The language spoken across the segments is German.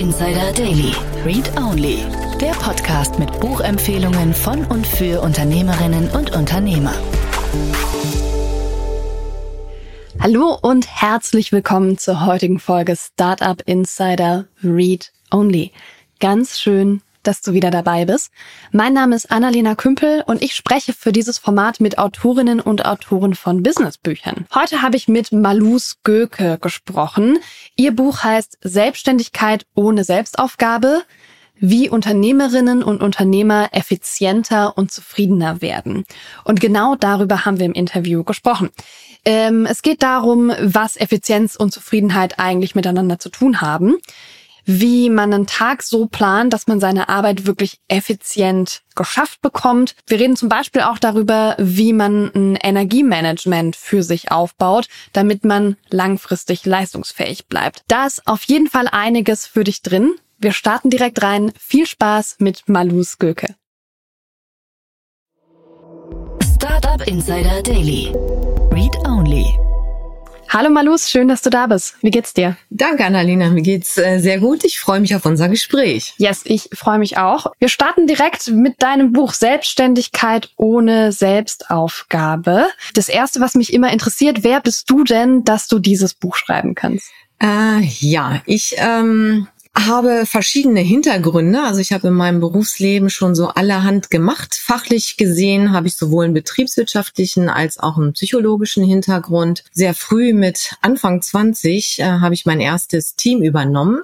Insider Daily. Read Only. Der Podcast mit Buchempfehlungen von und für Unternehmerinnen und Unternehmer. Hallo und herzlich willkommen zur heutigen Folge Startup Insider Read Only. Ganz schön, dass du wieder dabei bist. Mein Name ist Annalena Kümpel und ich spreche für dieses Format mit Autorinnen und Autoren von Businessbüchern. Heute habe ich mit Malus Göke gesprochen. Ihr Buch heißt Selbstständigkeit ohne Selbstaufgabe wie Unternehmerinnen und Unternehmer effizienter und zufriedener werden. Und genau darüber haben wir im Interview gesprochen. Ähm, es geht darum, was Effizienz und Zufriedenheit eigentlich miteinander zu tun haben wie man einen Tag so plant, dass man seine Arbeit wirklich effizient geschafft bekommt. Wir reden zum Beispiel auch darüber, wie man ein Energiemanagement für sich aufbaut, damit man langfristig leistungsfähig bleibt. Da ist auf jeden Fall einiges für dich drin. Wir starten direkt rein. Viel Spaß mit Malus Göke. Startup Insider Daily. Read Only. Hallo Malus, schön, dass du da bist. Wie geht's dir? Danke, Annalena. Mir geht's äh, sehr gut. Ich freue mich auf unser Gespräch. Yes, ich freue mich auch. Wir starten direkt mit deinem Buch Selbstständigkeit ohne Selbstaufgabe. Das erste, was mich immer interessiert, wer bist du denn, dass du dieses Buch schreiben kannst? Äh, ja, ich ähm, habe verschiedene Hintergründe. Also ich habe in meinem Berufsleben schon so allerhand gemacht. Fachlich gesehen habe ich sowohl einen betriebswirtschaftlichen als auch einen psychologischen Hintergrund. Sehr früh mit Anfang 20 äh, habe ich mein erstes Team übernommen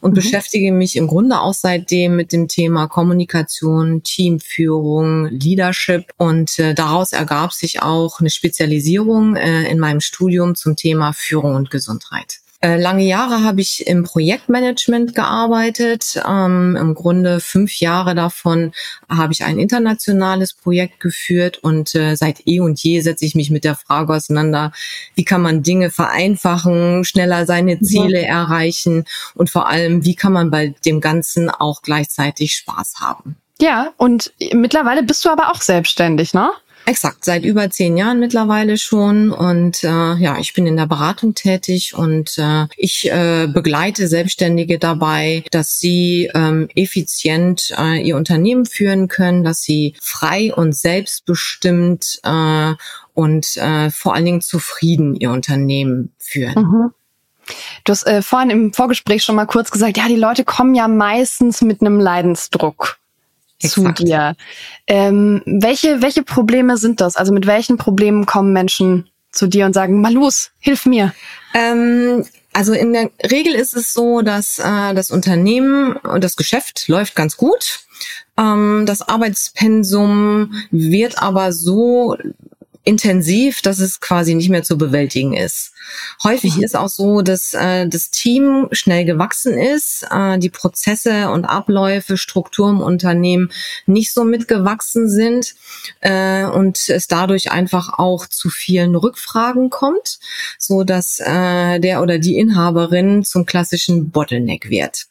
und mhm. beschäftige mich im Grunde auch seitdem mit dem Thema Kommunikation, Teamführung, Leadership. Und äh, daraus ergab sich auch eine Spezialisierung äh, in meinem Studium zum Thema Führung und Gesundheit. Äh, lange Jahre habe ich im Projektmanagement gearbeitet. Ähm, Im Grunde fünf Jahre davon habe ich ein internationales Projekt geführt und äh, seit eh und je setze ich mich mit der Frage auseinander, wie kann man Dinge vereinfachen, schneller seine Ziele ja. erreichen und vor allem, wie kann man bei dem Ganzen auch gleichzeitig Spaß haben. Ja, und mittlerweile bist du aber auch selbstständig, ne? Exakt, seit über zehn Jahren mittlerweile schon. Und äh, ja, ich bin in der Beratung tätig und äh, ich äh, begleite Selbstständige dabei, dass sie ähm, effizient äh, ihr Unternehmen führen können, dass sie frei und selbstbestimmt äh, und äh, vor allen Dingen zufrieden ihr Unternehmen führen. Mhm. Du hast äh, vorhin im Vorgespräch schon mal kurz gesagt, ja, die Leute kommen ja meistens mit einem Leidensdruck Exakt. zu dir. Ähm, welche, welche Probleme sind das? Also mit welchen Problemen kommen Menschen zu dir und sagen, mal los, hilf mir? Ähm, also in der Regel ist es so, dass äh, das Unternehmen und das Geschäft läuft ganz gut. Ähm, das Arbeitspensum wird aber so intensiv, dass es quasi nicht mehr zu bewältigen ist. Häufig mhm. ist auch so, dass äh, das Team schnell gewachsen ist, äh, die Prozesse und Abläufe, Struktur im Unternehmen nicht so mitgewachsen sind äh, und es dadurch einfach auch zu vielen Rückfragen kommt, so dass äh, der oder die Inhaberin zum klassischen Bottleneck wird.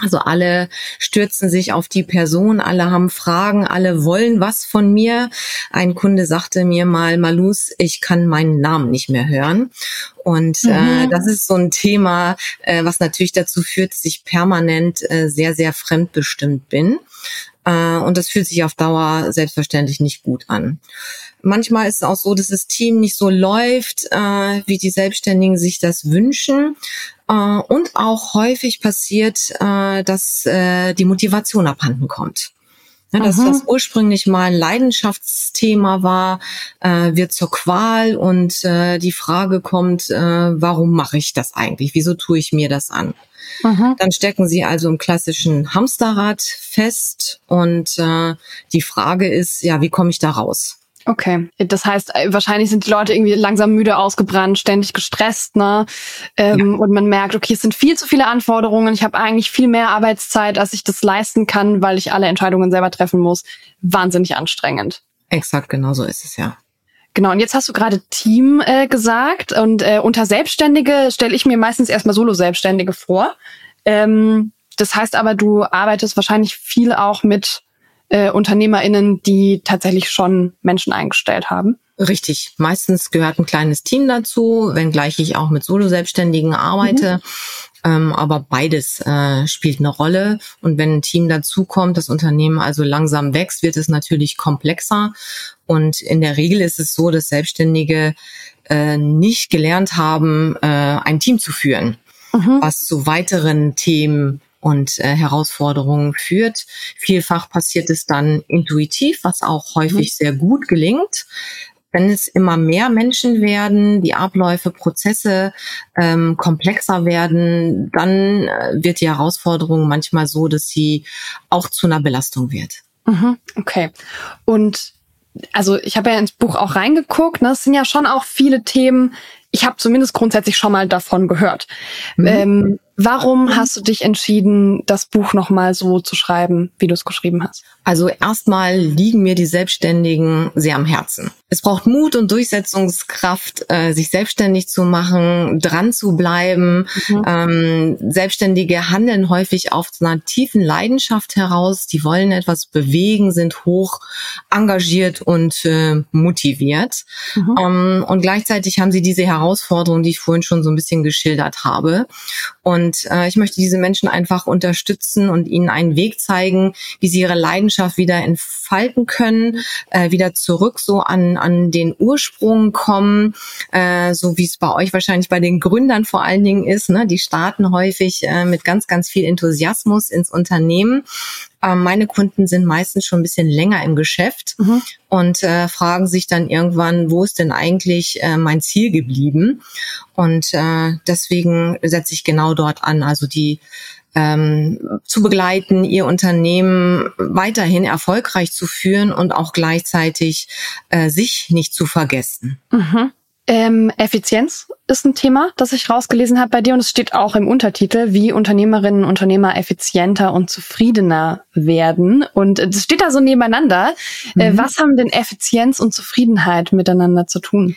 Also alle stürzen sich auf die Person, alle haben Fragen, alle wollen was von mir. Ein Kunde sagte mir mal, Malus, ich kann meinen Namen nicht mehr hören. Und äh, mhm. äh, das ist so ein Thema, äh, was natürlich dazu führt, dass ich permanent äh, sehr, sehr fremdbestimmt bin. Äh, und das fühlt sich auf Dauer selbstverständlich nicht gut an. Manchmal ist es auch so, dass das Team nicht so läuft, äh, wie die Selbstständigen sich das wünschen. Äh, und auch häufig passiert, äh, dass äh, die Motivation abhanden kommt. Ja, das, was ursprünglich mal ein Leidenschaftsthema war, äh, wird zur Qual und äh, die Frage kommt, äh, warum mache ich das eigentlich? Wieso tue ich mir das an? Aha. Dann stecken sie also im klassischen Hamsterrad fest und äh, die Frage ist, ja, wie komme ich da raus? Okay, das heißt, äh, wahrscheinlich sind die Leute irgendwie langsam müde, ausgebrannt, ständig gestresst, ne? Ähm, ja. Und man merkt, okay, es sind viel zu viele Anforderungen. Ich habe eigentlich viel mehr Arbeitszeit, als ich das leisten kann, weil ich alle Entscheidungen selber treffen muss. Wahnsinnig anstrengend. Exakt, genau so ist es ja. Genau, und jetzt hast du gerade Team äh, gesagt und äh, unter Selbstständige stelle ich mir meistens erstmal Solo-Selbstständige vor. Ähm, das heißt aber, du arbeitest wahrscheinlich viel auch mit äh, UnternehmerInnen, die tatsächlich schon Menschen eingestellt haben. Richtig. Meistens gehört ein kleines Team dazu, wenngleich ich auch mit Solo-Selbstständigen arbeite. Mhm. Ähm, aber beides äh, spielt eine Rolle. Und wenn ein Team dazukommt, das Unternehmen also langsam wächst, wird es natürlich komplexer. Und in der Regel ist es so, dass Selbstständige äh, nicht gelernt haben, äh, ein Team zu führen, mhm. was zu weiteren Themen und äh, Herausforderungen führt. Vielfach passiert es dann intuitiv, was auch häufig mhm. sehr gut gelingt. Wenn es immer mehr Menschen werden, die Abläufe, Prozesse ähm, komplexer werden, dann äh, wird die Herausforderung manchmal so, dass sie auch zu einer Belastung wird. Mhm, okay. Und also ich habe ja ins Buch auch reingeguckt, ne? es sind ja schon auch viele Themen, ich habe zumindest grundsätzlich schon mal davon gehört. Mhm. Ähm, warum hast du dich entschieden, das Buch nochmal so zu schreiben, wie du es geschrieben hast? Also erstmal liegen mir die Selbstständigen sehr am Herzen. Es braucht Mut und Durchsetzungskraft, äh, sich selbstständig zu machen, dran zu bleiben. Mhm. Ähm, Selbstständige handeln häufig auf einer tiefen Leidenschaft heraus. Die wollen etwas bewegen, sind hoch engagiert und äh, motiviert. Mhm. Ähm, und gleichzeitig haben sie diese Herausforderung, die ich vorhin schon so ein bisschen geschildert habe. Und äh, ich möchte diese Menschen einfach unterstützen und ihnen einen Weg zeigen, wie sie ihre Leidenschaft Leidenschaft wieder entfalten können, äh, wieder zurück so an, an den Ursprung kommen, äh, so wie es bei euch wahrscheinlich bei den Gründern vor allen Dingen ist. Ne? Die starten häufig äh, mit ganz, ganz viel Enthusiasmus ins Unternehmen. Ähm, meine Kunden sind meistens schon ein bisschen länger im Geschäft mhm. und äh, fragen sich dann irgendwann, wo ist denn eigentlich äh, mein Ziel geblieben? Und äh, deswegen setze ich genau dort an. Also die ähm, zu begleiten, ihr Unternehmen weiterhin erfolgreich zu führen und auch gleichzeitig äh, sich nicht zu vergessen. Mhm. Ähm, Effizienz ist ein Thema, das ich rausgelesen habe bei dir und es steht auch im Untertitel, wie Unternehmerinnen und Unternehmer effizienter und zufriedener werden. Und es steht da so nebeneinander. Äh, mhm. Äh, was haben denn Effizienz und Zufriedenheit miteinander zu tun?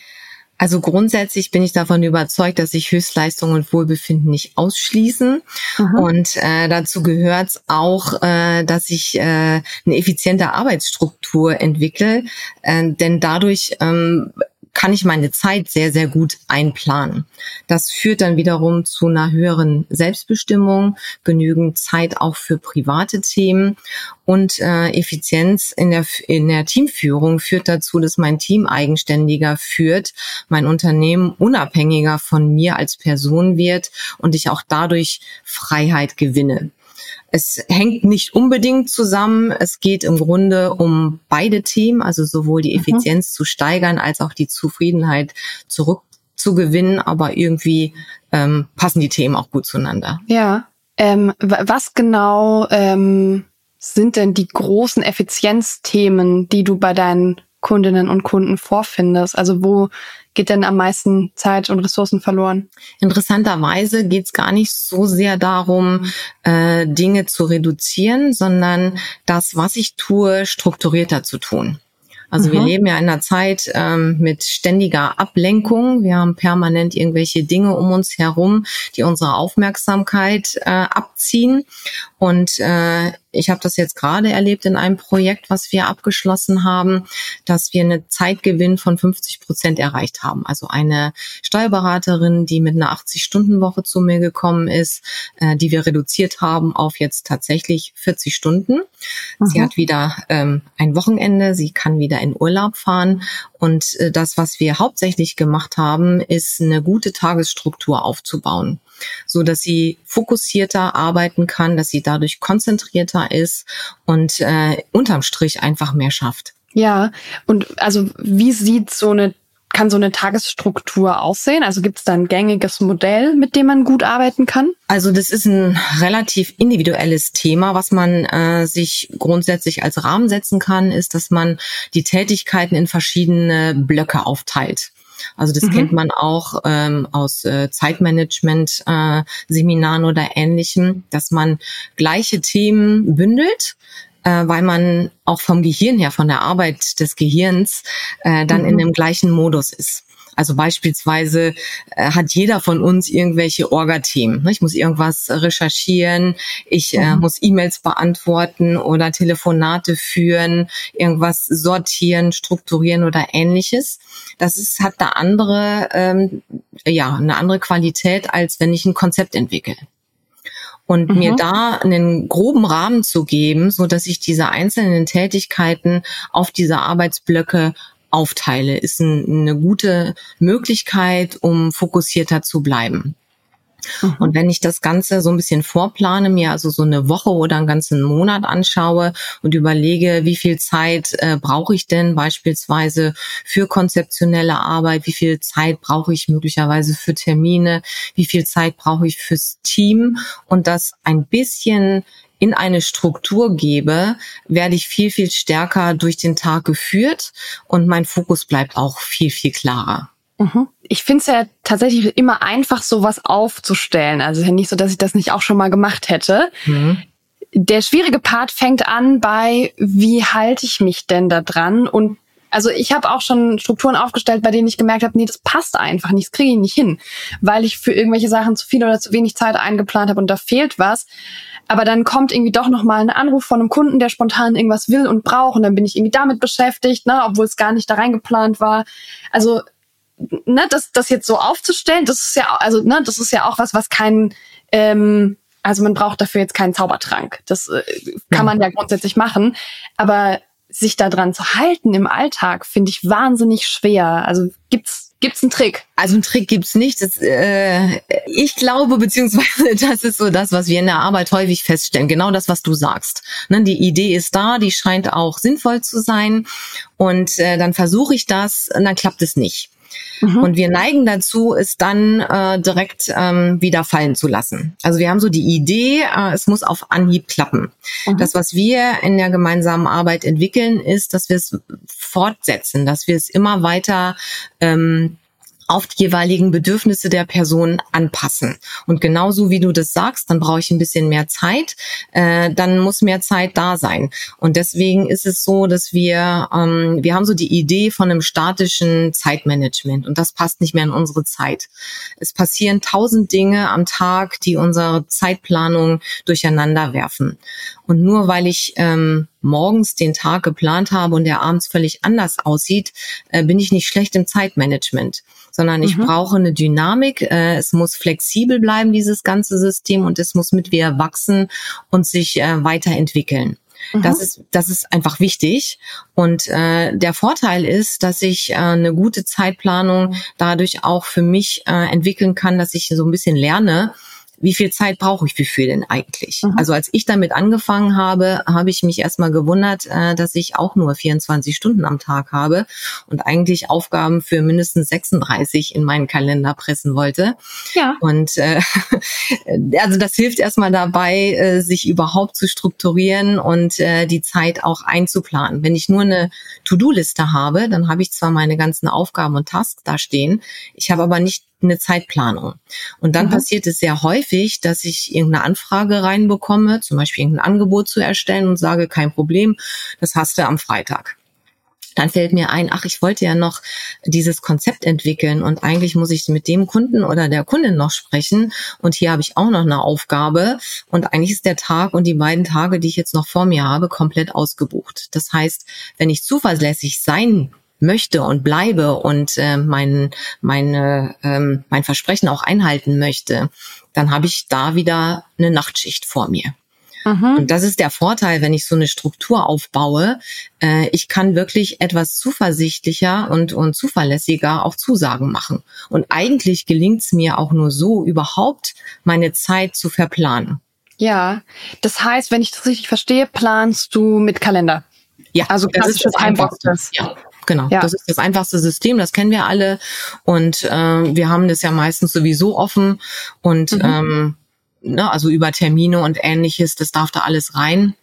Also grundsätzlich bin ich davon überzeugt, dass sich Höchstleistung und Wohlbefinden nicht ausschließen. Mhm. Und äh, dazu gehört es auch, äh, dass ich äh, eine effiziente Arbeitsstruktur entwickle. Äh, denn dadurch ähm, kann ich meine Zeit sehr, sehr gut einplanen. Das führt dann wiederum zu einer höheren Selbstbestimmung, genügend Zeit auch für private Themen und äh, Effizienz in der, in der Teamführung führt dazu, dass mein Team eigenständiger führt, mein Unternehmen unabhängiger von mir als Person wird und ich auch dadurch Freiheit gewinne. Es hängt nicht unbedingt zusammen. Es geht im Grunde um beide Themen, also sowohl die mhm. Effizienz mhm. zu steigern als auch die Zufriedenheit zurückzugewinnen. Aber irgendwie ähm, passen die Themen auch gut zueinander. Ja. Ähm, was genau ähm, sind denn die großen Effizienzthemen, die du bei deinen Kundinnen und Kunden vorfindest? Also wo geht denn am meisten Zeit und Ressourcen verloren? Interessanterweise geht es gar nicht so sehr darum, äh, Dinge zu reduzieren, sondern das, was ich tue, strukturierter zu tun. Also mhm. wir leben ja in einer Zeit ähm, mit ständiger Ablenkung. Wir haben permanent irgendwelche Dinge um uns herum, die unsere Aufmerksamkeit äh, abziehen. Und äh, ich habe das jetzt gerade erlebt in einem Projekt, was wir abgeschlossen haben, dass wir eine Zeitgewinn von 50 Prozent erreicht haben. Also eine Steuerberaterin, die mit einer 80-Stunden-Woche zu mir gekommen ist, äh, die wir reduziert haben auf jetzt tatsächlich 40 Stunden. Mhm. Sie hat wieder ähm, ein Wochenende, sie kann wieder in Urlaub fahren. Und äh, das, was wir hauptsächlich gemacht haben, ist eine gute Tagesstruktur aufzubauen so dass sie fokussierter arbeiten kann, dass sie dadurch konzentrierter ist und äh, unterm Strich einfach mehr schafft. Ja, und also wie sieht so eine kann so eine Tagesstruktur aussehen? Also gibt es da ein gängiges Modell, mit dem man gut arbeiten kann? Also das ist ein relativ individuelles Thema. Was man äh, sich grundsätzlich als Rahmen setzen kann, ist, dass man die Tätigkeiten in verschiedene Blöcke aufteilt. Also das mhm. kennt man auch ähm, aus äh, Zeitmanagement-Seminaren äh, oder ähnlichem, dass man gleiche Themen bündelt, äh, weil man auch vom Gehirn her, von der Arbeit des Gehirns, äh, dann mhm. in dem gleichen Modus ist. Also beispielsweise äh, hat jeder von uns irgendwelche Orga-Themen. Ne? Ich muss irgendwas recherchieren, ich äh, mhm. muss E-Mails beantworten oder Telefonate führen, irgendwas sortieren, strukturieren oder ähnliches. Das ist, hat eine andere, ähm, ja, eine andere Qualität, als wenn ich ein Konzept entwickle. und mhm. mir da einen groben Rahmen zu geben, so dass ich diese einzelnen Tätigkeiten auf diese Arbeitsblöcke aufteile, ist ein, eine gute Möglichkeit, um fokussierter zu bleiben. Mhm. Und wenn ich das Ganze so ein bisschen vorplane, mir also so eine Woche oder einen ganzen Monat anschaue und überlege, wie viel Zeit äh, brauche ich denn beispielsweise für konzeptionelle Arbeit, wie viel Zeit brauche ich möglicherweise für Termine, wie viel Zeit brauche ich fürs Team und das ein bisschen in eine Struktur gebe, werde ich viel, viel stärker durch den Tag geführt und mein Fokus bleibt auch viel, viel klarer. Mhm. Ich finde es ja tatsächlich immer einfach, sowas aufzustellen. Also ja nicht so, dass ich das nicht auch schon mal gemacht hätte. Mhm. Der schwierige Part fängt an bei, wie halte ich mich denn da dran? Und also ich habe auch schon Strukturen aufgestellt, bei denen ich gemerkt habe, nee, das passt einfach nicht, das kriege ich nicht hin, weil ich für irgendwelche Sachen zu viel oder zu wenig Zeit eingeplant habe und da fehlt was. Aber dann kommt irgendwie doch noch mal ein Anruf von einem Kunden, der spontan irgendwas will und braucht und dann bin ich irgendwie damit beschäftigt, ne, obwohl es gar nicht da reingeplant war. Also ne, das, das jetzt so aufzustellen, das ist ja, also, ne, das ist ja auch was, was kein, ähm, also man braucht dafür jetzt keinen Zaubertrank. Das äh, kann man ja grundsätzlich machen. Aber sich daran zu halten im Alltag, finde ich wahnsinnig schwer. Also gibt's Gibt's einen Trick? Also einen Trick gibt's nicht. Das, äh, ich glaube, beziehungsweise das ist so das, was wir in der Arbeit häufig feststellen. Genau das, was du sagst. Ne, die Idee ist da, die scheint auch sinnvoll zu sein. Und äh, dann versuche ich das und dann klappt es nicht. Mhm. Und wir neigen dazu, es dann äh, direkt ähm, wieder fallen zu lassen. Also wir haben so die Idee, äh, es muss auf Anhieb klappen. Mhm. Das, was wir in der gemeinsamen Arbeit entwickeln, ist, dass wir es fortsetzen, dass wir es immer weiter ähm, auf die jeweiligen Bedürfnisse der Person anpassen. Und genauso wie du das sagst, dann brauche ich ein bisschen mehr Zeit, äh, dann muss mehr Zeit da sein. Und deswegen ist es so, dass wir, ähm, wir haben so die Idee von einem statischen Zeitmanagement und das passt nicht mehr in unsere Zeit. Es passieren tausend Dinge am Tag, die unsere Zeitplanung durcheinander werfen. Und nur weil ich ähm, morgens den Tag geplant habe und der abends völlig anders aussieht, äh, bin ich nicht schlecht im Zeitmanagement, sondern ich mhm. brauche eine Dynamik. Äh, es muss flexibel bleiben, dieses ganze System, und es muss mit mir wachsen und sich äh, weiterentwickeln. Mhm. Das ist das ist einfach wichtig und äh, der Vorteil ist, dass ich äh, eine gute Zeitplanung dadurch auch für mich äh, entwickeln kann, dass ich so ein bisschen lerne, wie viel Zeit brauche ich für denn eigentlich? Mhm. Also als ich damit angefangen habe, habe ich mich erstmal gewundert, äh, dass ich auch nur 24 Stunden am Tag habe und eigentlich Aufgaben für mindestens 36 in meinen Kalender pressen wollte. Ja. Und äh, also das hilft erstmal dabei, äh, sich überhaupt zu strukturieren und äh, die Zeit auch einzuplanen. Wenn ich nur eine To-Do-Liste habe, dann habe ich zwar meine ganzen Aufgaben und Tasks da stehen, ich habe aber nicht eine Zeitplanung. Und dann mhm. passiert es sehr häufig, dass ich irgendeine Anfrage reinbekomme, zum Beispiel irgendein Angebot zu erstellen und sage, kein Problem, das hast du am Freitag. Dann fällt mir ein, ach, ich wollte ja noch dieses Konzept entwickeln und eigentlich muss ich mit dem Kunden oder der Kundin noch sprechen und hier habe ich auch noch eine Aufgabe und eigentlich ist der Tag und die beiden Tage, die ich jetzt noch vor mir habe, komplett ausgebucht. Das heißt, wenn ich zuverlässig sein möchte und bleibe und äh, mein, meine, ähm, mein Versprechen auch einhalten möchte, dann habe ich da wieder eine Nachtschicht vor mir. Mhm. Und das ist der Vorteil, wenn ich so eine Struktur aufbaue. Äh, ich kann wirklich etwas zuversichtlicher und, und zuverlässiger auch Zusagen machen. Und eigentlich gelingt es mir auch nur so, überhaupt meine Zeit zu verplanen. Ja, das heißt, wenn ich das richtig verstehe, planst du mit Kalender. Ja, also das ist das Einfachste. Ja. Genau, ja. das ist das einfachste System, das kennen wir alle und äh, wir haben das ja meistens sowieso offen und mhm. ähm, ne, also über Termine und ähnliches, das darf da alles rein.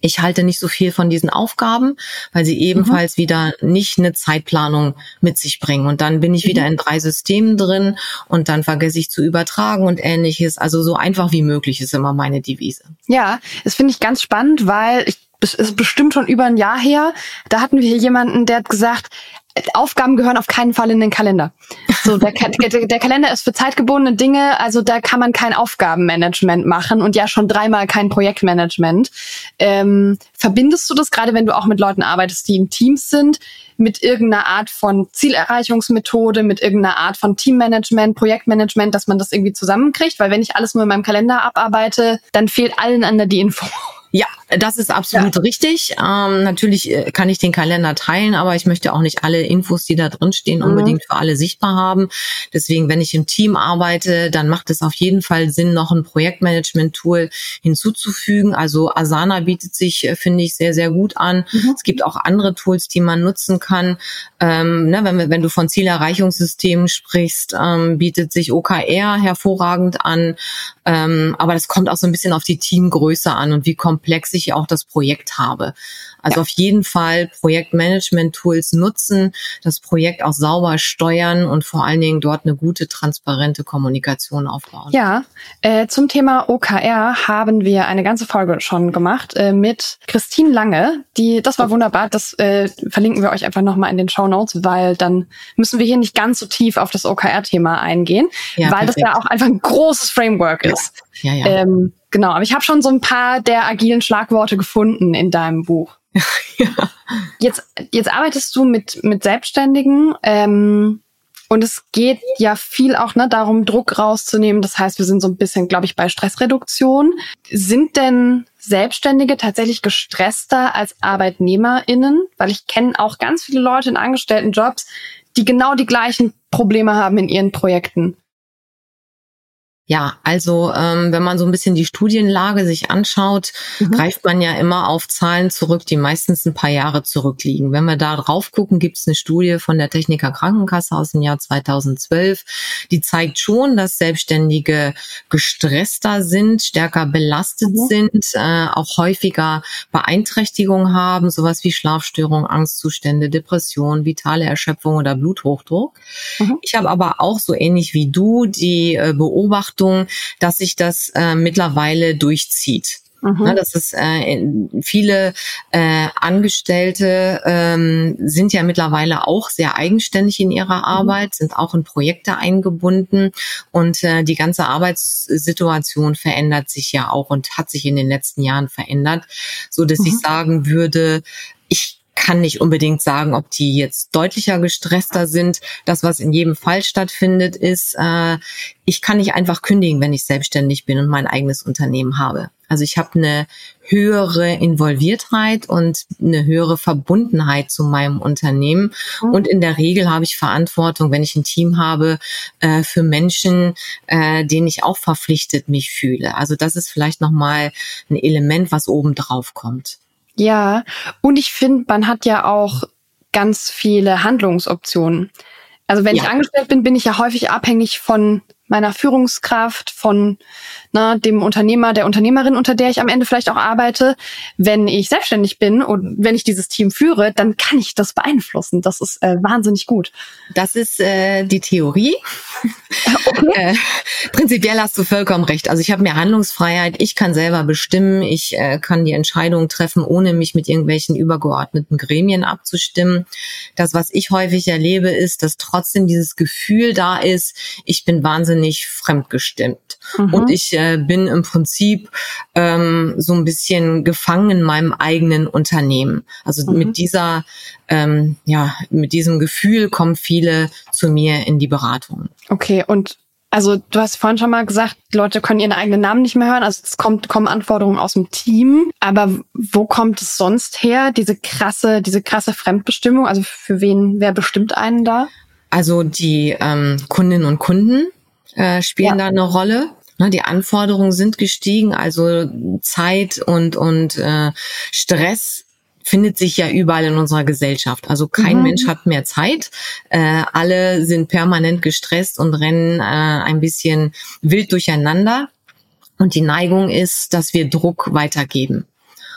Ich halte nicht so viel von diesen Aufgaben, weil sie ebenfalls mhm. wieder nicht eine Zeitplanung mit sich bringen. Und dann bin ich mhm. wieder in drei Systemen drin und dann vergesse ich zu übertragen und ähnliches. Also so einfach wie möglich ist immer meine Devise. Ja, das finde ich ganz spannend, weil ich ist bestimmt schon über ein Jahr her. Da hatten wir hier jemanden, der hat gesagt, Aufgaben gehören auf keinen Fall in den Kalender. So, der, der, der Kalender ist für zeitgebundene Dinge, also da kann man kein Aufgabenmanagement machen und ja schon dreimal kein Projektmanagement. Ähm, verbindest du das gerade, wenn du auch mit Leuten arbeitest, die in Teams sind, mit irgendeiner Art von Zielerreichungsmethode, mit irgendeiner Art von Teammanagement, Projektmanagement, dass man das irgendwie zusammenkriegt? Weil wenn ich alles nur in meinem Kalender abarbeite, dann fehlt allen anderen die Info. Ja, das ist absolut ja. richtig. Ähm, natürlich äh, kann ich den Kalender teilen, aber ich möchte auch nicht alle Infos, die da drin stehen, mhm. unbedingt für alle sichtbar haben. Deswegen, wenn ich im Team arbeite, dann macht es auf jeden Fall Sinn, noch ein Projektmanagement-Tool hinzuzufügen. Also Asana bietet sich, äh, finde ich, sehr, sehr gut an. Mhm. Es gibt auch andere Tools, die man nutzen kann. Ähm, ne, wenn, wenn du von Zielerreichungssystemen sprichst, ähm, bietet sich OKR hervorragend an. Ähm, aber das kommt auch so ein bisschen auf die Teamgröße an und wie komplex ich auch das Projekt habe. Also ja. auf jeden Fall Projektmanagement-Tools nutzen, das Projekt auch sauber steuern und vor allen Dingen dort eine gute, transparente Kommunikation aufbauen. Ja, äh, zum Thema OKR haben wir eine ganze Folge schon gemacht äh, mit Christine Lange. Die, das war wunderbar. Das äh, verlinken wir euch einfach nochmal in den Show Notes, weil dann müssen wir hier nicht ganz so tief auf das OKR-Thema eingehen, ja, weil perfekt. das ja auch einfach ein großes Framework ist. Ja, ja. Ähm, genau, aber ich habe schon so ein paar der agilen Schlagworte gefunden in deinem Buch. ja. Jetzt, jetzt arbeitest du mit, mit Selbstständigen ähm, und es geht ja viel auch ne, darum, Druck rauszunehmen. Das heißt, wir sind so ein bisschen, glaube ich, bei Stressreduktion. Sind denn Selbstständige tatsächlich gestresster als ArbeitnehmerInnen? Weil ich kenne auch ganz viele Leute in Angestelltenjobs, die genau die gleichen Probleme haben in ihren Projekten. Ja, also ähm, wenn man so ein bisschen die Studienlage sich anschaut, mhm. greift man ja immer auf Zahlen zurück, die meistens ein paar Jahre zurückliegen. Wenn wir da drauf gucken, gibt es eine Studie von der Techniker Krankenkasse aus dem Jahr 2012, die zeigt schon, dass Selbstständige gestresster sind, stärker belastet mhm. sind, äh, auch häufiger Beeinträchtigungen haben, sowas wie Schlafstörungen, Angstzustände, Depression, vitale Erschöpfung oder Bluthochdruck. Mhm. Ich habe aber auch so ähnlich wie du die äh, Beobachtung Beobachtung, dass sich das äh, mittlerweile durchzieht. Mhm. Na, das ist äh, viele äh, Angestellte ähm, sind ja mittlerweile auch sehr eigenständig in ihrer mhm. Arbeit, sind auch in Projekte eingebunden und äh, die ganze Arbeitssituation verändert sich ja auch und hat sich in den letzten Jahren verändert, so dass mhm. ich sagen würde, ich kann nicht unbedingt sagen, ob die jetzt deutlicher gestresster sind. Das, was in jedem Fall stattfindet, ist, äh, ich kann nicht einfach kündigen, wenn ich selbstständig bin und mein eigenes Unternehmen habe. Also ich habe eine höhere Involviertheit und eine höhere Verbundenheit zu meinem Unternehmen. Mhm. Und in der Regel habe ich Verantwortung, wenn ich ein Team habe, äh, für Menschen, äh, denen ich auch verpflichtet mich fühle. Also das ist vielleicht nochmal ein Element, was oben drauf kommt. Ja, und ich finde, man hat ja auch ganz viele Handlungsoptionen. Also wenn ja. ich angestellt bin, bin ich ja häufig abhängig von meiner Führungskraft, von na, dem Unternehmer, der Unternehmerin, unter der ich am Ende vielleicht auch arbeite. Wenn ich selbstständig bin und wenn ich dieses Team führe, dann kann ich das beeinflussen. Das ist äh, wahnsinnig gut. Das ist äh, die Theorie. Okay. äh, prinzipiell hast du vollkommen recht. Also ich habe mehr Handlungsfreiheit. Ich kann selber bestimmen. Ich äh, kann die Entscheidungen treffen, ohne mich mit irgendwelchen übergeordneten Gremien abzustimmen. Das, was ich häufig erlebe, ist, dass trotzdem dieses Gefühl da ist, ich bin wahnsinnig fremdgestimmt. Mhm. Und ich äh, bin im Prinzip ähm, so ein bisschen gefangen in meinem eigenen Unternehmen. Also mhm. mit dieser, ähm, ja, mit diesem Gefühl kommen viele zu mir in die Beratung. Okay, und also du hast vorhin schon mal gesagt, Leute können ihren eigenen Namen nicht mehr hören. Also es kommt, kommen Anforderungen aus dem Team. Aber wo kommt es sonst her, diese krasse, diese krasse Fremdbestimmung? Also für wen, wer bestimmt einen da? Also die ähm, Kundinnen und Kunden äh, spielen ja. da eine Rolle. Ne, die Anforderungen sind gestiegen, also Zeit und, und äh, Stress findet sich ja überall in unserer Gesellschaft. Also kein mhm. Mensch hat mehr Zeit. Äh, alle sind permanent gestresst und rennen äh, ein bisschen wild durcheinander. Und die Neigung ist, dass wir Druck weitergeben.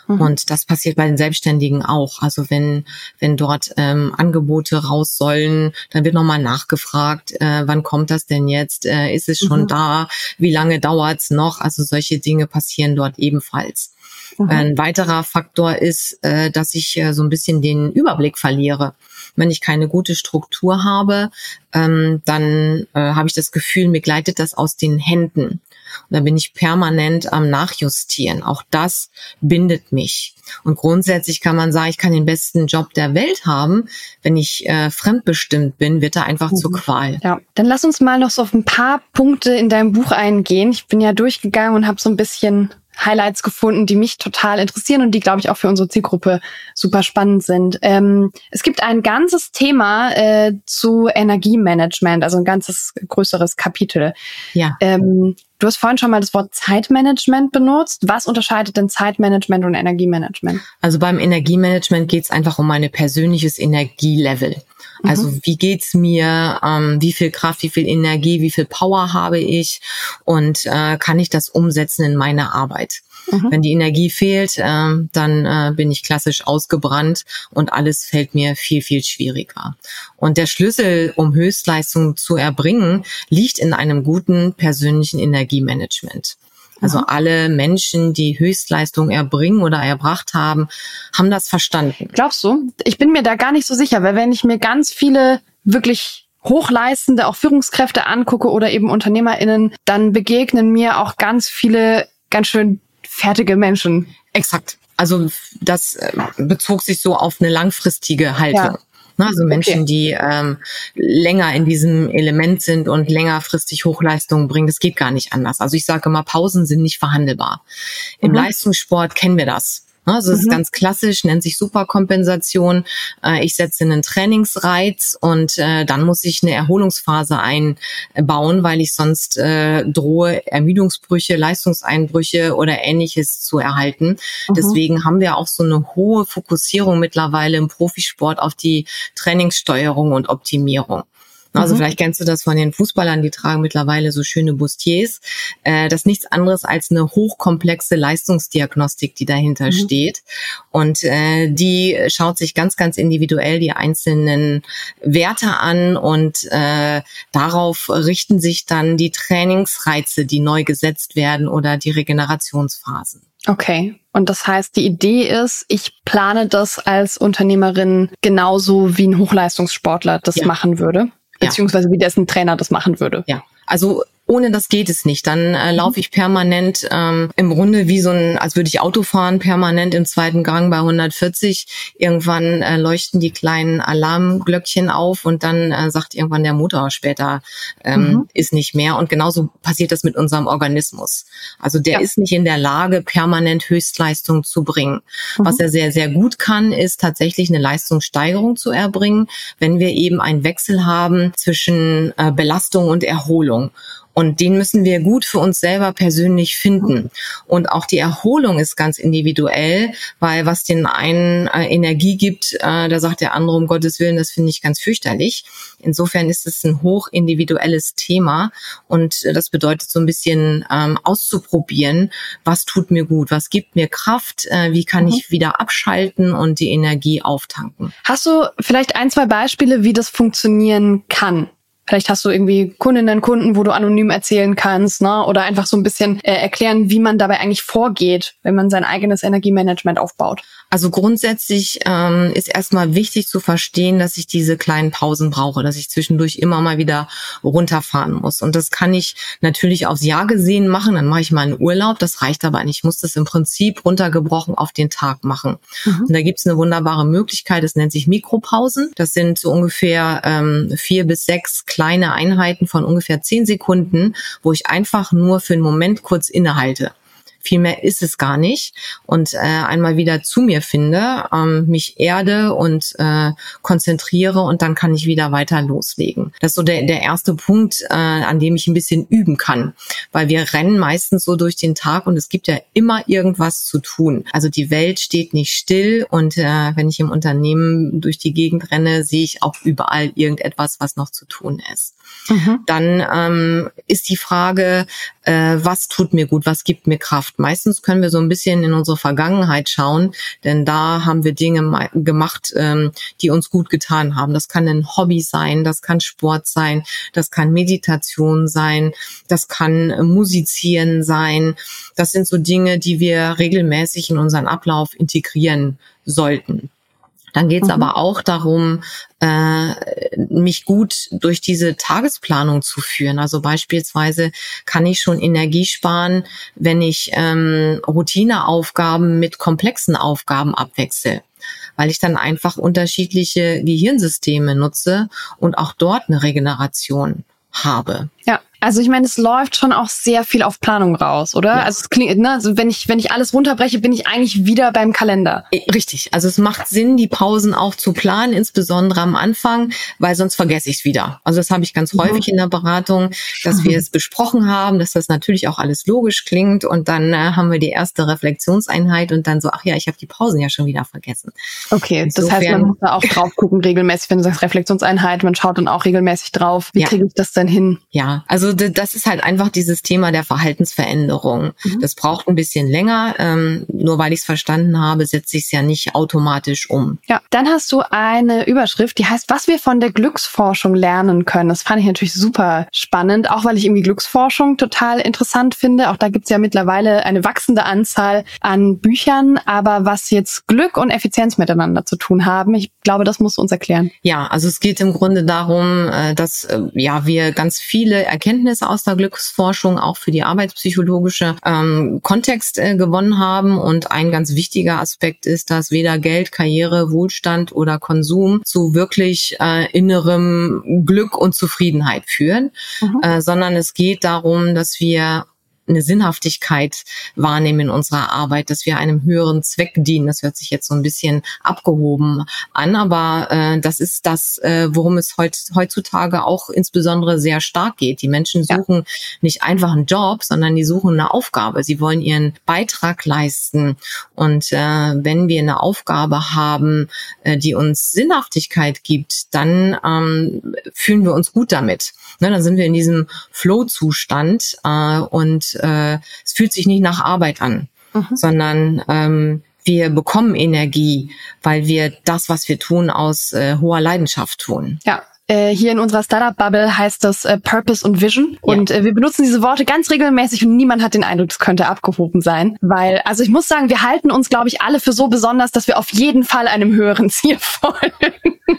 Mhm. Und das passiert bei den Selbstständigen auch. Also wenn, wenn dort ähm, Angebote raus sollen, dann wird nochmal nachgefragt, äh, wann kommt das denn jetzt? Äh, ist es schon mhm. da? Wie lange dauert's noch? Also solche Dinge passieren dort ebenfalls. Mhm. Ein weiterer Faktor ist, äh, dass ich äh, so ein bisschen den Überblick verliere. Wenn ich keine gute Struktur habe, ähm, dann äh, habe ich das Gefühl, mir gleitet das aus den Händen. Und da bin ich permanent am Nachjustieren. Auch das bindet mich. Und grundsätzlich kann man sagen, ich kann den besten Job der Welt haben. Wenn ich äh, fremdbestimmt bin, wird er einfach mhm. zur Qual. Ja, dann lass uns mal noch so auf ein paar Punkte in deinem Buch eingehen. Ich bin ja durchgegangen und habe so ein bisschen Highlights gefunden, die mich total interessieren und die, glaube ich, auch für unsere Zielgruppe super spannend sind. Ähm, es gibt ein ganzes Thema äh, zu Energiemanagement, also ein ganzes größeres Kapitel. Ja. Ähm, du hast vorhin schon mal das Wort Zeitmanagement benutzt. Was unterscheidet denn Zeitmanagement und Energiemanagement? Also beim Energiemanagement geht es einfach um mein persönliches Energielevel. Also mhm. wie geht's mir, ähm, wie viel Kraft, wie viel Energie, wie viel Power habe ich und äh, kann ich das umsetzen in meine Arbeit? Mhm. Wenn die Energie fehlt, äh, dann äh, bin ich klassisch ausgebrannt und alles fällt mir viel, viel schwieriger. Und der Schlüssel, um Höchstleistung zu erbringen, liegt in einem guten persönlichen Energiemanagement. Also mhm. alle Menschen, die Höchstleistung erbringen oder erbracht haben, haben das verstanden. Glaubst du? Ich bin mir da gar nicht so sicher, weil wenn ich mir ganz viele wirklich hochleistende, auch Führungskräfte angucke oder eben UnternehmerInnen, dann begegnen mir auch ganz viele ganz schön fertige Menschen. Exakt. Also das äh, bezog sich so auf eine langfristige Haltung. Ja. Ne? Also Menschen, okay. die ähm, länger in diesem Element sind und längerfristig Hochleistungen bringen, das geht gar nicht anders. Also ich sage immer, Pausen sind nicht verhandelbar. Im mhm. Leistungssport kennen wir das. Ne, also es mhm. ist ganz klassisch, nennt sich Superkompensation. Äh, ich setze einen Trainingsreiz und äh, dann muss ich eine Erholungsphase einbauen, weil ich sonst äh, drohe, Ermüdungsbrüche, Leistungseinbrüche oder ähnliches zu erhalten. Mhm. Deswegen haben wir auch so eine hohe Fokussierung mittlerweile im Profisport auf die Trainingssteuerung und Optimierung. Also mhm. vielleicht kennst du das von den Fußballern, die tragen mittlerweile so schöne Bustiers. Äh, das ist nichts anderes als eine hochkomplexe Leistungsdiagnostik, die dahinter mhm. steht. Und äh, die schaut sich ganz, ganz individuell die einzelnen Werte an und äh, darauf richten sich dann die Trainingsreize, die neu gesetzt werden oder die Regenerationsphasen. Okay. Und das heißt, die Idee ist, ich plane das als Unternehmerin genauso wie ein Hochleistungssportler das ja. machen würde beziehungsweise wie dessen Trainer das machen würde. Ja, also ohne das geht es nicht. Dann äh, mhm. laufe ich permanent ähm, im Grunde wie so ein, als würde ich Auto fahren, permanent im zweiten Gang bei 140. Irgendwann äh, leuchten die kleinen Alarmglöckchen auf und dann äh, sagt irgendwann der Motor später ähm, mhm. ist nicht mehr. Und genauso passiert das mit unserem Organismus. Also der ja. ist nicht in der Lage, permanent Höchstleistung zu bringen. Mhm. Was er sehr, sehr gut kann, ist tatsächlich eine Leistungssteigerung zu erbringen, wenn wir eben einen Wechsel haben zwischen äh, Belastung und Erholung. Und den müssen wir gut für uns selber persönlich finden. Und auch die Erholung ist ganz individuell, weil was den einen äh, Energie gibt, äh, da sagt der andere um Gottes Willen, das finde ich ganz fürchterlich. Insofern ist es ein hoch individuelles Thema und äh, das bedeutet so ein bisschen ähm, auszuprobieren, was tut mir gut, was gibt mir Kraft, äh, wie kann mhm. ich wieder abschalten und die Energie auftanken. Hast du vielleicht ein, zwei Beispiele, wie das funktionieren kann? Vielleicht hast du irgendwie Kundinnen, Kunden, wo du anonym erzählen kannst, ne? Oder einfach so ein bisschen äh, erklären, wie man dabei eigentlich vorgeht, wenn man sein eigenes Energiemanagement aufbaut. Also grundsätzlich ähm, ist erstmal wichtig zu verstehen, dass ich diese kleinen Pausen brauche, dass ich zwischendurch immer mal wieder runterfahren muss. Und das kann ich natürlich aufs Jahr gesehen machen. Dann mache ich mal einen Urlaub. Das reicht aber nicht. Ich muss das im Prinzip runtergebrochen auf den Tag machen. Mhm. Und da gibt es eine wunderbare Möglichkeit. Das nennt sich Mikropausen. Das sind so ungefähr ähm, vier bis sechs kleine Einheiten von ungefähr zehn Sekunden, wo ich einfach nur für einen Moment kurz innehalte. Viel mehr ist es gar nicht. Und äh, einmal wieder zu mir finde, ähm, mich erde und äh, konzentriere und dann kann ich wieder weiter loslegen. Das ist so der, der erste Punkt, äh, an dem ich ein bisschen üben kann. Weil wir rennen meistens so durch den Tag und es gibt ja immer irgendwas zu tun. Also die Welt steht nicht still und äh, wenn ich im Unternehmen durch die Gegend renne, sehe ich auch überall irgendetwas, was noch zu tun ist. Mhm. Dann ähm, ist die Frage, äh, was tut mir gut, was gibt mir Kraft. Meistens können wir so ein bisschen in unsere Vergangenheit schauen, denn da haben wir Dinge gemacht, ähm, die uns gut getan haben. Das kann ein Hobby sein, das kann Sport sein, das kann Meditation sein, das kann Musizieren sein. Das sind so Dinge, die wir regelmäßig in unseren Ablauf integrieren sollten. Dann geht es mhm. aber auch darum, äh, mich gut durch diese Tagesplanung zu führen. Also beispielsweise kann ich schon Energie sparen, wenn ich ähm, Routineaufgaben mit komplexen Aufgaben abwechsel weil ich dann einfach unterschiedliche Gehirnsysteme nutze und auch dort eine Regeneration habe. Ja. Also ich meine, es läuft schon auch sehr viel auf Planung raus, oder? Ja. Also es klingt, ne, also wenn ich wenn ich alles runterbreche, bin ich eigentlich wieder beim Kalender. Richtig. Also es macht Sinn, die Pausen auch zu planen, insbesondere am Anfang, weil sonst vergesse ich es wieder. Also das habe ich ganz mhm. häufig in der Beratung, dass wir es besprochen haben, dass das natürlich auch alles logisch klingt und dann äh, haben wir die erste Reflexionseinheit und dann so, ach ja, ich habe die Pausen ja schon wieder vergessen. Okay, Insofern, das heißt, man muss da auch drauf gucken regelmäßig, wenn du sagst Reflexionseinheit, man schaut dann auch regelmäßig drauf, wie ja. kriege ich das denn hin? Ja, also das ist halt einfach dieses Thema der Verhaltensveränderung. Mhm. Das braucht ein bisschen länger. Ähm, nur weil ich es verstanden habe, setze ich es ja nicht automatisch um. Ja, dann hast du eine Überschrift, die heißt, was wir von der Glücksforschung lernen können. Das fand ich natürlich super spannend, auch weil ich irgendwie Glücksforschung total interessant finde. Auch da gibt es ja mittlerweile eine wachsende Anzahl an Büchern. Aber was jetzt Glück und Effizienz miteinander zu tun haben, ich glaube, das musst du uns erklären. Ja, also es geht im Grunde darum, äh, dass äh, ja wir ganz viele Erkenntnisse aus der Glücksforschung auch für die arbeitspsychologische ähm, Kontext äh, gewonnen haben. Und ein ganz wichtiger Aspekt ist, dass weder Geld, Karriere, Wohlstand oder Konsum zu wirklich äh, innerem Glück und Zufriedenheit führen, mhm. äh, sondern es geht darum, dass wir eine Sinnhaftigkeit wahrnehmen in unserer Arbeit, dass wir einem höheren Zweck dienen. Das hört sich jetzt so ein bisschen abgehoben an, aber äh, das ist das, äh, worum es heut, heutzutage auch insbesondere sehr stark geht. Die Menschen suchen ja. nicht einfach einen Job, sondern die suchen eine Aufgabe. Sie wollen ihren Beitrag leisten. Und äh, wenn wir eine Aufgabe haben, äh, die uns Sinnhaftigkeit gibt, dann ähm, fühlen wir uns gut damit. Ne, dann sind wir in diesem Flow-Zustand äh, und äh, es fühlt sich nicht nach Arbeit an, mhm. sondern ähm, wir bekommen Energie, weil wir das, was wir tun, aus äh, hoher Leidenschaft tun. Ja, äh, hier in unserer Startup-Bubble heißt das äh, Purpose und Vision. Ja. Und äh, wir benutzen diese Worte ganz regelmäßig und niemand hat den Eindruck, es könnte abgehoben sein. Weil, also ich muss sagen, wir halten uns, glaube ich, alle für so besonders, dass wir auf jeden Fall einem höheren Ziel folgen.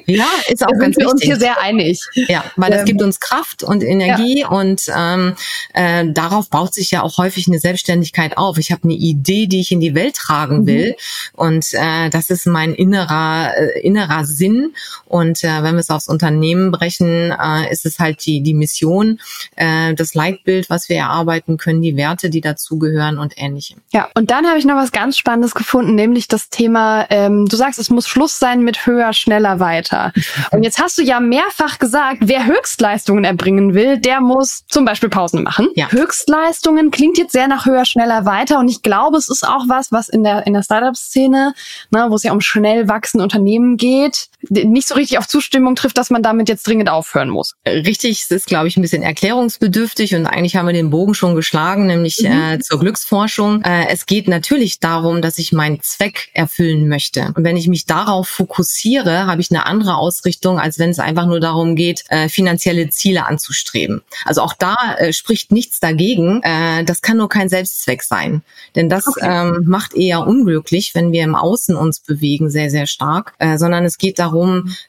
Ja, ist auch da ganz sind wir wichtig. uns hier sehr einig. Ja, weil das ähm, gibt uns Kraft und Energie ja. und ähm, äh, darauf baut sich ja auch häufig eine Selbstständigkeit auf. Ich habe eine Idee, die ich in die Welt tragen mhm. will mhm. und äh, das ist mein innerer äh, innerer Sinn und äh, wenn wir es aufs Unternehmen brechen, äh, ist es halt die die Mission, äh, das Leitbild, was wir erarbeiten können, die Werte, die dazugehören und ähnlichem. Ja, und dann habe ich noch was ganz Spannendes gefunden, nämlich das Thema. Ähm, du sagst, es muss Schluss sein mit höher, schneller, weiter weiter. Und jetzt hast du ja mehrfach gesagt, wer Höchstleistungen erbringen will, der muss zum Beispiel Pausen machen. Ja. Höchstleistungen klingt jetzt sehr nach höher, schneller, weiter. Und ich glaube, es ist auch was, was in der, in der Startup-Szene, ne, wo es ja um schnell wachsende Unternehmen geht, nicht so richtig auf Zustimmung trifft, dass man damit jetzt dringend aufhören muss. Richtig, es ist, glaube ich, ein bisschen erklärungsbedürftig und eigentlich haben wir den Bogen schon geschlagen, nämlich mhm. äh, zur Glücksforschung. Äh, es geht natürlich darum, dass ich meinen Zweck erfüllen möchte. Und wenn ich mich darauf fokussiere, habe ich eine andere Ausrichtung, als wenn es einfach nur darum geht, äh, finanzielle Ziele anzustreben. Also auch da äh, spricht nichts dagegen. Äh, das kann nur kein Selbstzweck sein. Denn das okay. ähm, macht eher unglücklich, wenn wir im Außen uns bewegen, sehr, sehr stark. Äh, sondern es geht darum,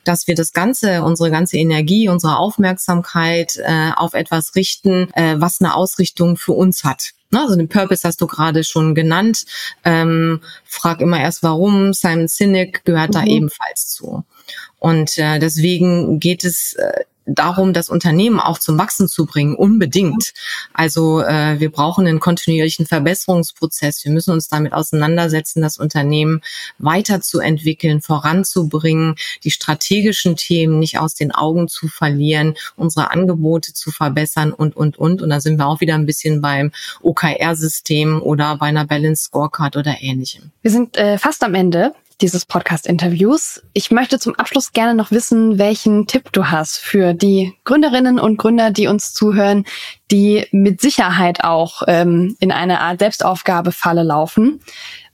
dass wir das Ganze, unsere ganze Energie, unsere Aufmerksamkeit äh, auf etwas richten, äh, was eine Ausrichtung für uns hat. Also den Purpose hast du gerade schon genannt. Ähm, frag immer erst warum. Simon Sinek gehört mhm. da ebenfalls zu. Und äh, deswegen geht es äh, darum, das Unternehmen auch zum Wachsen zu bringen, unbedingt. Also äh, wir brauchen einen kontinuierlichen Verbesserungsprozess. Wir müssen uns damit auseinandersetzen, das Unternehmen weiterzuentwickeln, voranzubringen, die strategischen Themen nicht aus den Augen zu verlieren, unsere Angebote zu verbessern und, und, und. Und da sind wir auch wieder ein bisschen beim OKR-System oder bei einer Balance Scorecard oder ähnlichem. Wir sind äh, fast am Ende dieses Podcast-Interviews. Ich möchte zum Abschluss gerne noch wissen, welchen Tipp du hast für die Gründerinnen und Gründer, die uns zuhören, die mit Sicherheit auch ähm, in eine Art Selbstaufgabefalle laufen.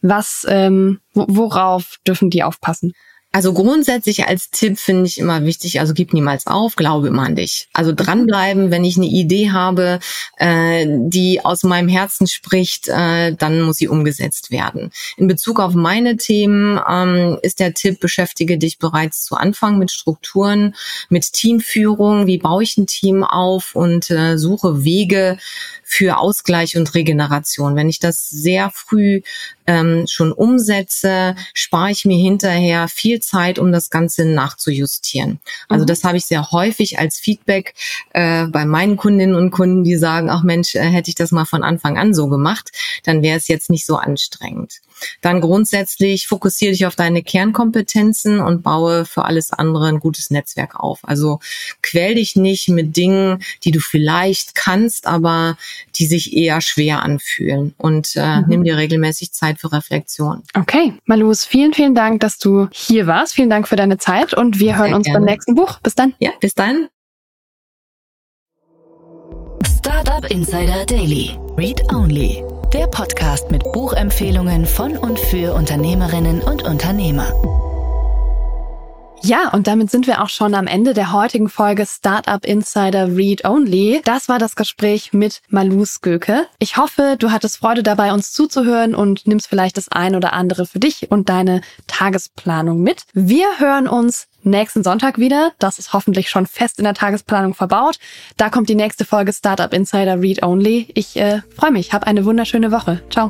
Was, ähm, worauf dürfen die aufpassen? Also grundsätzlich als Tipp finde ich immer wichtig, also gib niemals auf, glaube immer an dich. Also dranbleiben, wenn ich eine Idee habe, äh, die aus meinem Herzen spricht, äh, dann muss sie umgesetzt werden. In Bezug auf meine Themen ähm, ist der Tipp, beschäftige dich bereits zu Anfang mit Strukturen, mit Teamführung, wie baue ich ein Team auf und äh, suche Wege für Ausgleich und Regeneration. Wenn ich das sehr früh ähm, schon umsetze, spare ich mir hinterher viel Zeit, um das Ganze nachzujustieren. Also mhm. das habe ich sehr häufig als Feedback äh, bei meinen Kundinnen und Kunden, die sagen, ach Mensch, äh, hätte ich das mal von Anfang an so gemacht, dann wäre es jetzt nicht so anstrengend. Dann grundsätzlich fokussiere dich auf deine Kernkompetenzen und baue für alles andere ein gutes Netzwerk auf. Also quäl dich nicht mit Dingen, die du vielleicht kannst, aber die sich eher schwer anfühlen. Und äh, mhm. nimm dir regelmäßig Zeit für Reflexion. Okay, Malus, vielen, vielen Dank, dass du hier warst. Vielen Dank für deine Zeit und wir Sehr hören uns gerne. beim nächsten Buch. Bis dann. Ja, bis dann. Startup Insider Daily. Read Only. Der Podcast mit Buchempfehlungen von und für Unternehmerinnen und Unternehmer. Ja, und damit sind wir auch schon am Ende der heutigen Folge Startup Insider Read Only. Das war das Gespräch mit Malus Göke. Ich hoffe, du hattest Freude dabei, uns zuzuhören und nimmst vielleicht das ein oder andere für dich und deine Tagesplanung mit. Wir hören uns nächsten Sonntag wieder. Das ist hoffentlich schon fest in der Tagesplanung verbaut. Da kommt die nächste Folge Startup Insider Read Only. Ich äh, freue mich. Hab eine wunderschöne Woche. Ciao.